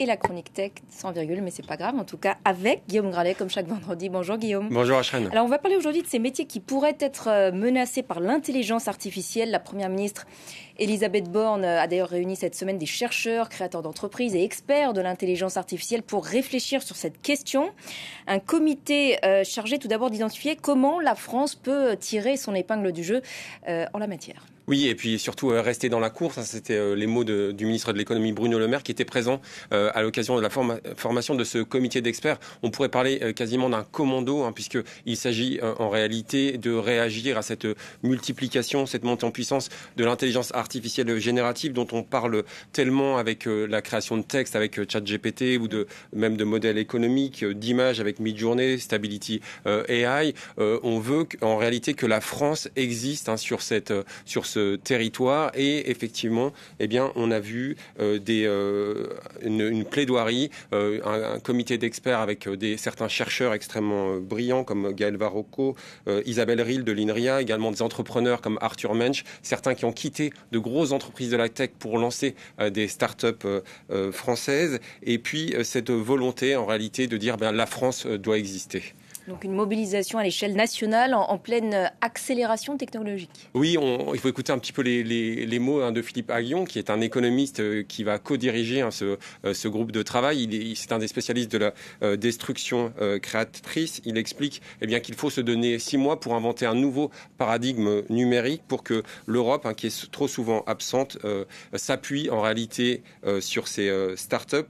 et la chronique tech sans virgule, mais c'est pas grave. En tout cas, avec Guillaume Gralet, comme chaque vendredi. Bonjour Guillaume. Bonjour Ashreen. Alors, on va parler aujourd'hui de ces métiers qui pourraient être euh, menacés par l'intelligence artificielle. La première ministre Elisabeth Borne a d'ailleurs réuni cette semaine des chercheurs, créateurs d'entreprises et experts de l'intelligence artificielle pour réfléchir sur cette question. Un comité euh, chargé tout d'abord d'identifier comment la France peut tirer son épingle du jeu euh, en la matière. Oui, et puis surtout euh, rester dans la course. C'était euh, les mots du ministre de l'économie Bruno Le Maire qui était présent euh, à l'occasion de la formation de ce comité d'experts. On pourrait parler quasiment d'un commando, hein, puisqu'il s'agit en réalité de réagir à cette multiplication, cette montée en puissance de l'intelligence artificielle générative dont on parle tellement avec la création de textes avec ChatGPT ou même de modèles économiques, d'images avec Midjourney, Stability AI. on veut en réalité que la France existe hein, sur cette sur ce territoire. Et effectivement, eh on a vu euh, euh, une, plaidoirie, euh, un, comité d'experts avec des, certains chercheurs extrêmement brillants comme Gaël Varocco, Isabelle Rill de l'INRIA, également des entrepreneurs comme Arthur Mensch, certains qui ont quitté de grosses entreprises de la tech pour lancer des start-up françaises. Et puis cette volonté, en réalité, de dire ben, la France doit exister. Donc une mobilisation à l'échelle nationale en, pleine accélération technologique. Oui, il faut écouter un petit peu les, mots hein, de Philippe Aguillon, qui est un économiste euh, qui va co-diriger hein, ce, euh, ce, groupe de travail. C'est un des spécialistes de la euh, destruction créatrice. Il explique eh bien qu'il faut se donner six mois pour inventer un nouveau paradigme numérique pour que l'Europe, hein, qui est trop souvent absente, s'appuie en réalité sur ces start-up.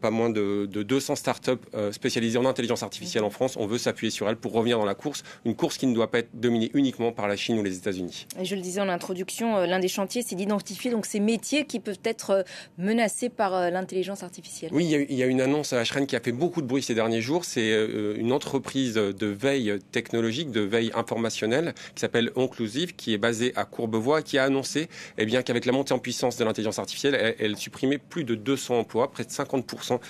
pas moins de, de 200 start-up spécialisées en intelligence artificielle en France. On veut s'appuyer sur elle pour revenir dans la course, une course qui ne doit pas être dominée uniquement par la Chine ou les États-Unis. Je le disais en introduction, euh, l'un des chantiers, c'est d'identifier donc ces métiers qui peuvent être euh, menacés par euh, l'intelligence artificielle. Oui, il y, a, une annonce à H&M qui a fait beaucoup de bruit ces derniers jours. C'est une entreprise de veille technologique, de veille informationnelle, qui s'appelle Onclusive, qui est basée à Courbevoie, qui a annoncé eh bien qu'avec la montée en puissance de l'intelligence artificielle, elle, supprimait plus de 200 emplois, près de 50%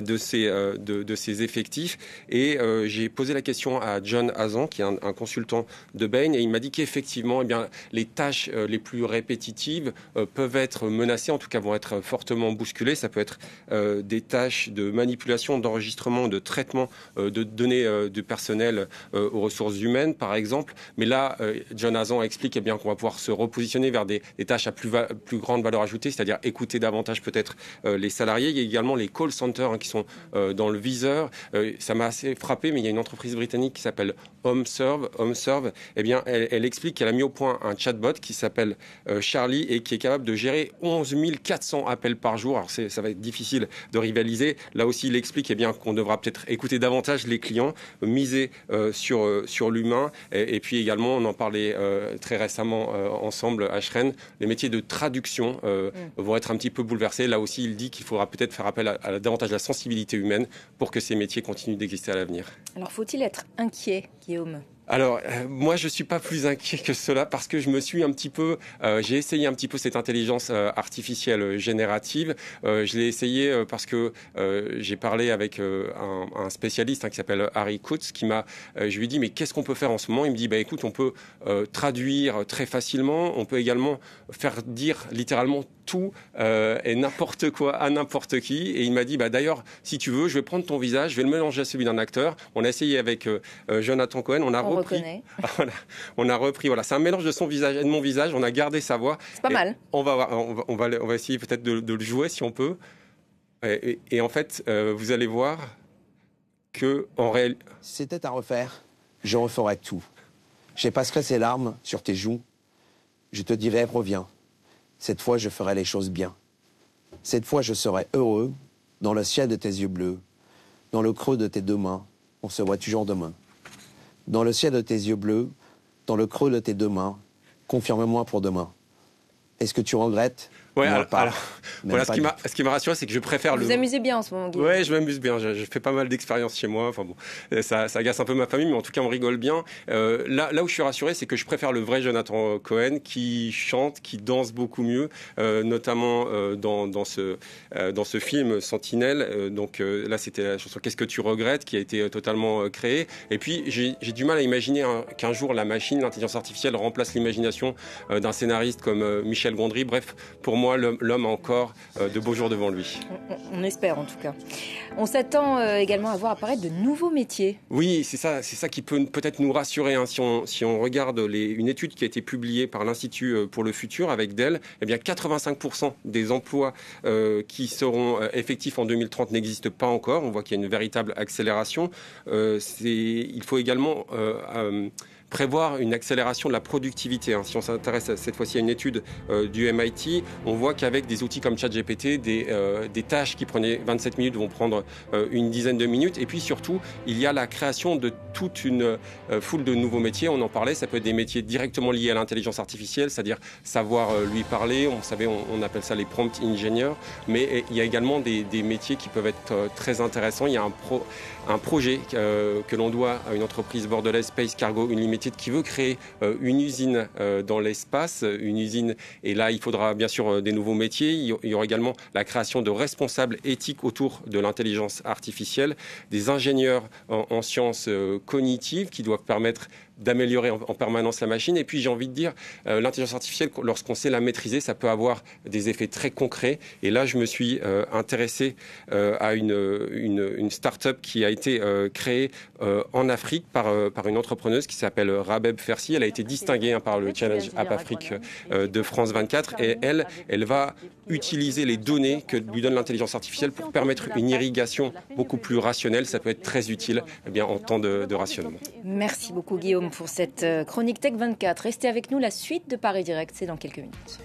de ses, de, de ses effectifs. Et j'ai posé la question à John Hazan, qui est un, consultant de Bain, et il m'a dit qu'effectivement, eh bien, les tâches euh, les plus répétitives euh, peuvent être menacées, en tout cas vont être fortement bousculées. Ça peut être euh, des tâches de manipulation, d'enregistrement, de traitement de données du personnel aux ressources humaines, par exemple. Mais là, John Hazan explique eh qu'on va pouvoir se repositionner vers des, tâches à plus, plus, grande valeur ajoutée, c'est-à-dire écouter davantage peut-être les salariés. Il y a également les call centers hein, qui sont dans le viseur. ça m'a assez frappé, mais il y a une entreprise britannique qui s'appelle HomeServe. HomeServe, eh bien, elle, explique qu'elle a mis au point un chatbot qui s'appelle euh, Charlie et qui est capable de gérer 11 400 appels par jour. Alors, ça va être difficile de rivaliser. Là aussi, il explique eh qu'on devra peut-être écouter davantage les clients, miser euh, sur, euh, sur l'humain. Et, puis également, on en parlait très récemment ensemble à Shren, les métiers de traduction vont être un petit peu bouleversés. Là aussi, il dit qu'il faudra peut-être faire appel à, à davantage la sensibilité humaine pour que ces métiers continuent d'exister à l'avenir. Alors, faut-il être inquiet, Guillaume? Alors, euh, moi, je suis pas plus inquiet que cela parce que je me suis un petit peu, euh, j'ai essayé un petit peu cette intelligence euh, artificielle générative. je l'ai essayé parce que j'ai parlé avec un, spécialiste hein, qui s'appelle Harry Kutz, qui m'a, je lui ai dit, mais qu'est-ce qu'on peut faire en ce moment? Il me dit, bah écoute, on peut traduire très facilement, on peut également faire dire littéralement tout et n'importe quoi à n'importe qui. Et il m'a dit, bah d'ailleurs, si tu veux, je vais prendre ton visage, je vais le mélanger à celui d'un acteur. On a essayé avec Jonathan Cohen, on a on a repris, voilà, c'est un mélange de son visage et de mon visage. On a gardé sa voix. C'est pas mal. On va, on va, on va, essayer peut-être de, le jouer si on peut. Et, en fait, euh, vous allez voir que en réel. C'était à refaire. Je referai tout. J'effacerai ces larmes sur tes joues. Je te dirai, reviens. Cette fois, je ferai les choses bien. Cette fois, je serai heureux dans le ciel de tes yeux bleus, dans le creux de tes deux mains. On se voit toujours demain. Dans le ciel de tes yeux bleus, dans le creux de tes deux mains, confirme-moi pour demain. Est-ce que tu regrettes Ouais, alors, voilà, ce qui, m'a, ce qui m'a rassuré, c'est que je préfère le. Vous amusez bien en ce moment, Guy. Ouais, je m'amuse bien. Je, fais pas mal d'expériences chez moi. Enfin bon, euh, ça, ça agace un peu ma famille, mais en tout cas, on rigole bien. Euh, là, là où je suis rassuré, c'est que je préfère le vrai Jonathan Cohen qui chante, qui danse beaucoup mieux, euh, notamment euh, dans, dans, ce, euh, dans ce film Sentinelle. donc là, c'était la chanson Qu'est-ce que tu regrettes, qui a été totalement créée. Et puis, j'ai, j'ai du mal à imaginer qu'un jour la machine, l'intelligence artificielle, remplace l'imagination d'un scénariste comme Michel Gondry. Bref, pour moi, l'homme a encore de beaux jours devant lui. On, espère en tout cas. On s'attend également à voir apparaître de nouveaux métiers. Oui, c'est ça, c'est ça qui peut peut-être nous rassurer. Hein. Si, on, si on regarde les, une étude qui a été publiée par l'Institut pour le futur avec Dell, eh bien 85% des emplois qui seront effectifs en 2030 n'existent pas encore. On voit qu'il y a une véritable accélération. il faut également prévoir une accélération de la productivité. Hein. Si on s'intéresse cette fois-ci à une étude euh, du MIT, on voit qu'avec des outils comme ChatGPT, des, euh, des tâches qui prenaient 27 minutes vont prendre euh, une dizaine de minutes. Et puis surtout, il y a la création de toute une foule de nouveaux métiers. On en parlait, ça peut être des métiers directement liés à l'intelligence artificielle, c'est-à-dire savoir lui parler. On savait, on, appelle ça les prompt ingénieurs. Mais il y a également des, des métiers qui peuvent être très intéressants. Il y a un, pro, un projet que l'on doit à une entreprise bordelaise Space Cargo Unlimited qui veut créer euh, une usine euh, dans l'espace, une usine, et là il faudra bien sûr euh, des nouveaux métiers, il y aura également la création de responsables éthiques autour de l'intelligence artificielle, des ingénieurs en sciences cognitives qui doivent permettre d'améliorer en, permanence la machine. Et puis j'ai envie de dire, l'intelligence artificielle, lorsqu'on sait la maîtriser, ça peut avoir des effets très concrets. Et là, je me suis intéressé à une, une, une start-up qui a été créée en Afrique par, par une entrepreneuse qui s'appelle Rabeb Fersi. Elle a été distinguée hein, par le Challenge App Afrique de France 24. Et elle, va utiliser les données que lui donne l'intelligence artificielle pour permettre une irrigation beaucoup plus rationnelle. Ça peut être très utile eh bien, en temps de, de rationnement. Merci beaucoup Guillaume pour cette euh, chronique Tech 24. Restez avec nous, la suite de Paris Direct, c'est dans quelques minutes.